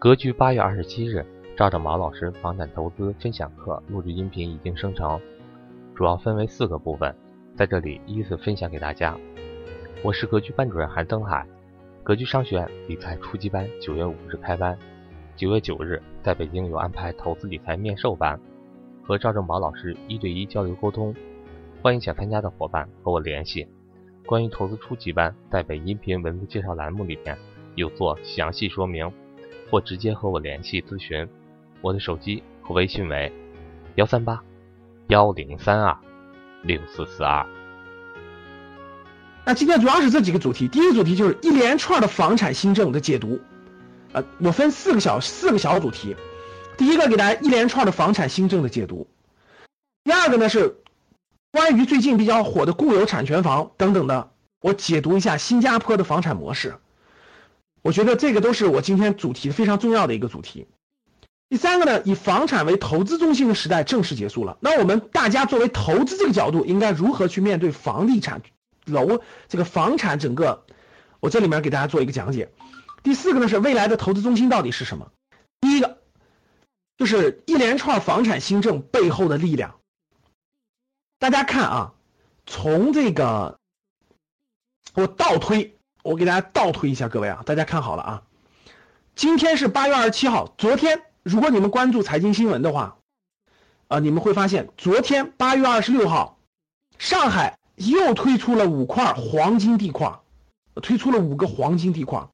格局八月二十七日，赵正毛老师房产投资分享课录制音频已经生成，主要分为四个部分，在这里依次分享给大家。我是格局班主任韩登海，格局商学院理财初级班九月五日开班，九月九日在北京有安排投资理财面授班，和赵正宝老师一对一交流沟通，欢迎想参加的伙伴和我联系。关于投资初级班，在本音频文字介绍栏目里面有做详细说明。或直接和我联系咨询，我的手机和微信为幺三八幺零三二六四四二。那今天主要是这几个主题，第一个主题就是一连串的房产新政的解读，呃，我分四个小四个小主题，第一个给大家一连串的房产新政的解读，第二个呢是关于最近比较火的固有产权房等等的，我解读一下新加坡的房产模式。我觉得这个都是我今天主题非常重要的一个主题。第三个呢，以房产为投资中心的时代正式结束了。那我们大家作为投资这个角度，应该如何去面对房地产楼这个房产整个？我这里面给大家做一个讲解。第四个呢是未来的投资中心到底是什么？第一个就是一连串房产新政背后的力量。大家看啊，从这个我倒推。我给大家倒推一下，各位啊，大家看好了啊，今天是八月二十七号，昨天如果你们关注财经新闻的话，啊，你们会发现昨天八月二十六号，上海又推出了五块黄金地块，推出了五个黄金地块，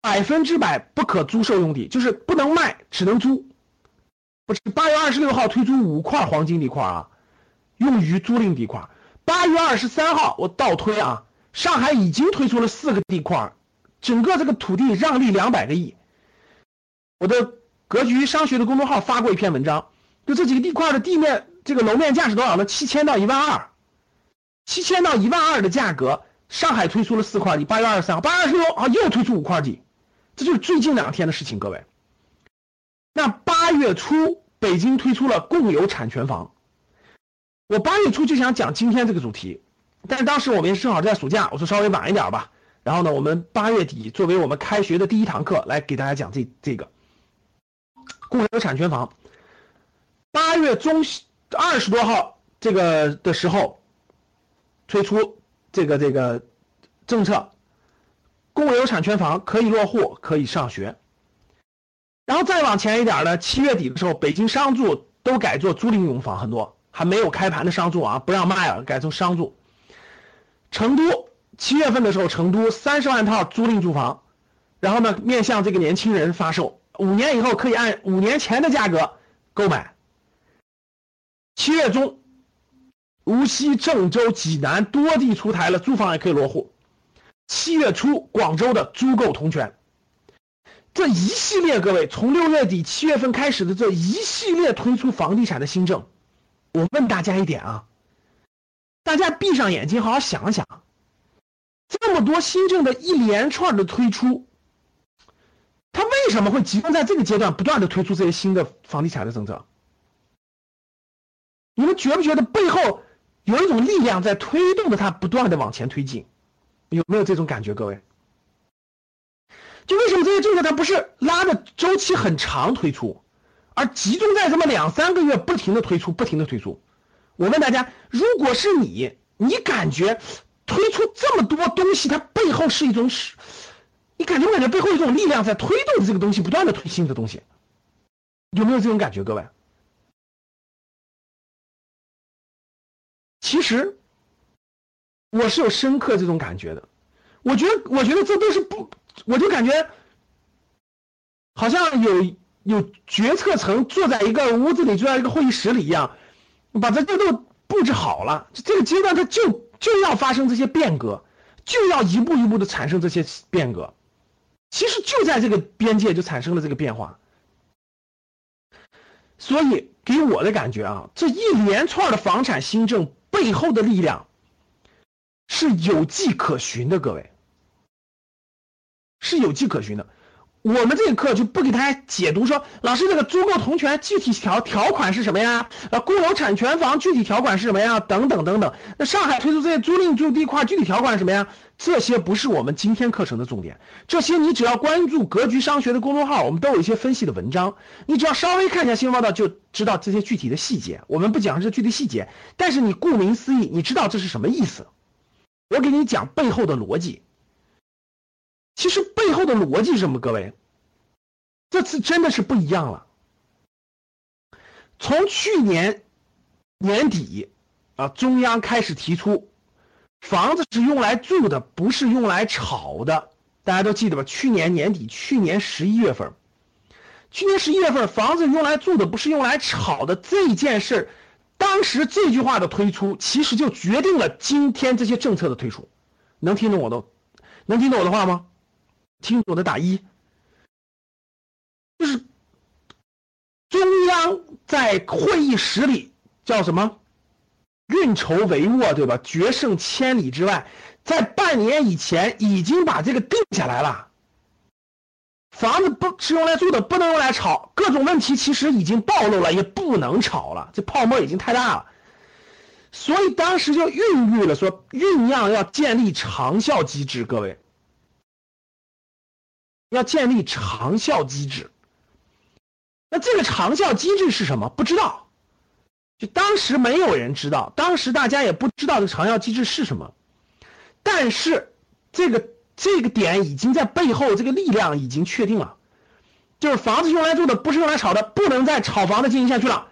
百分之百不可租售用地，就是不能卖，只能租。不是八月二十六号推出五块黄金地块啊，用于租赁地块。八月二十三号，我倒推啊。上海已经推出了四个地块，整个这个土地让利两百个亿。我的格局商学的公众号发过一篇文章，就这几个地块的地面这个楼面价是多少呢？七千到一万二，七千到一万二的价格，上海推出了四块地。八月二十三号，八月二十六号又推出五块地，这就是最近两天的事情，各位。那八月初，北京推出了共有产权房。我八月初就想讲今天这个主题。但是当时我们正好在暑假，我说稍微晚一点吧。然后呢，我们八月底作为我们开学的第一堂课来给大家讲这这个共有产权房。八月中二十多号这个的时候推出这个这个政策，共有产权房可以落户，可以上学。然后再往前一点呢，七月底的时候，北京商住都改做租赁用房，很多还没有开盘的商住啊，不让卖了，改成商住。成都七月份的时候，成都三十万套租赁住房，然后呢，面向这个年轻人发售，五年以后可以按五年前的价格购买。七月中，无锡、郑州、济南多地出台了租房也可以落户。七月初，广州的租购同权。这一系列，各位从六月底七月份开始的这一系列推出房地产的新政，我问大家一点啊。大家闭上眼睛，好好想想，这么多新政的一连串的推出，它为什么会集中在这个阶段不断的推出这些新的房地产的政策？你们觉不觉得背后有一种力量在推动着它不断的往前推进？有没有这种感觉，各位？就为什么这些政策它不是拉的周期很长推出，而集中在这么两三个月不停的推出，不停的推出？我问大家，如果是你，你感觉推出这么多东西，它背后是一种是，你感觉不感觉背后一种力量在推动这个东西，不断的推新的东西，有没有这种感觉，各位？其实我是有深刻这种感觉的，我觉得，我觉得这都是不，我就感觉好像有有决策层坐在一个屋子里，坐在一个会议室里一样。把这阶段布置好了，这个阶段它就就要发生这些变革，就要一步一步的产生这些变革，其实就在这个边界就产生了这个变化，所以给我的感觉啊，这一连串的房产新政背后的力量是有迹可循的，各位是有迹可循的。我们这个课就不给大家解读说，老师这个租购同权具体条条款是什么呀？呃，公有产权房具体条款是什么呀？等等等等。那上海推出这些租赁住地块具体条款是什么呀？这些不是我们今天课程的重点。这些你只要关注格局商学的公众号，我们都有一些分析的文章，你只要稍微看一下新闻报道就知道这些具体的细节。我们不讲这具体细节，但是你顾名思义，你知道这是什么意思。我给你讲背后的逻辑。其实背后的逻辑是什么？各位，这次真的是不一样了。从去年年底啊，中央开始提出，房子是用来住的，不是用来炒的。大家都记得吧？去年年底，去年十一月份，去年十一月份，房子用来住的，不是用来炒的这件事当时这句话的推出，其实就决定了今天这些政策的推出。能听懂我的，能听懂我的话吗？听懂的打一，就是中央在会议室里叫什么？运筹帷幄，对吧？决胜千里之外，在半年以前已经把这个定下来了。房子不是用来住的，不能用来炒。各种问题其实已经暴露了，也不能炒了。这泡沫已经太大了，所以当时就孕育了说酝酿要建立长效机制，各位。要建立长效机制，那这个长效机制是什么？不知道，就当时没有人知道，当时大家也不知道这个长效机制是什么。但是这个这个点已经在背后，这个力量已经确定了，就是房子用来住的，不是用来炒的，不能再炒房子进行下去了，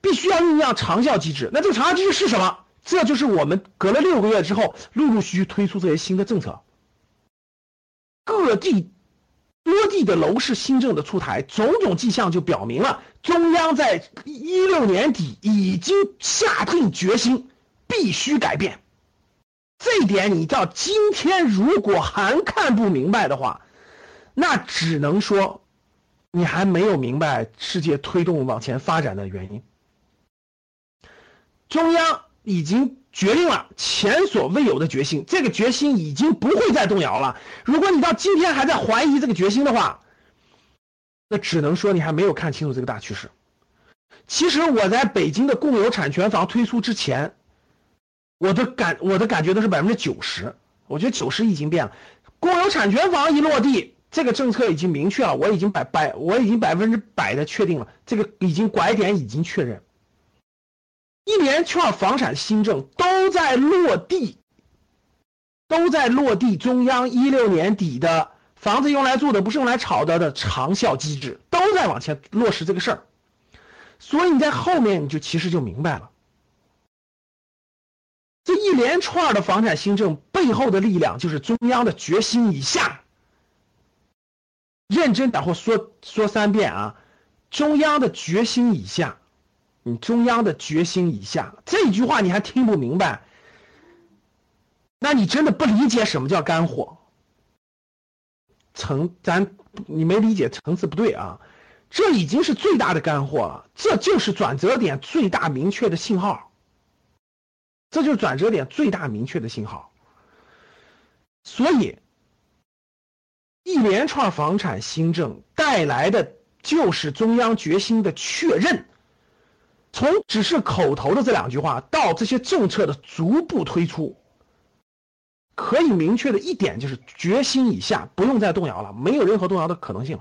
必须要酝酿长效机制。那这个长效机制是什么？这就是我们隔了六个月之后，陆陆续续推出这些新的政策，各地。多地的楼市新政的出台，种种迹象就表明了，中央在一六年底已经下定决心，必须改变。这一点，你到今天如果还看不明白的话，那只能说，你还没有明白世界推动往前发展的原因。中央已经。决定了前所未有的决心，这个决心已经不会再动摇了。如果你到今天还在怀疑这个决心的话，那只能说你还没有看清楚这个大趋势。其实我在北京的共有产权房推出之前，我的感我的感觉都是百分之九十，我觉得九十已经变了。共有产权房一落地，这个政策已经明确了，我已经百百我已经百分之百的确定了，这个已经拐点已经确认。一连串房产新政都在落地，都在落地。中央一六年底的房子用来住的，不是用来炒的的长效机制，都在往前落实这个事儿。所以你在后面你就其实就明白了，这一连串的房产新政背后的力量就是中央的决心以下。认真，然后说说三遍啊，中央的决心以下。你中央的决心已下，这句话你还听不明白？那你真的不理解什么叫干货？层咱你没理解层次不对啊！这已经是最大的干货了，这就是转折点最大明确的信号。这就是转折点最大明确的信号。所以，一连串房产新政带来的就是中央决心的确认。从只是口头的这两句话到这些政策的逐步推出，可以明确的一点就是决心已下不用再动摇了，没有任何动摇的可能性。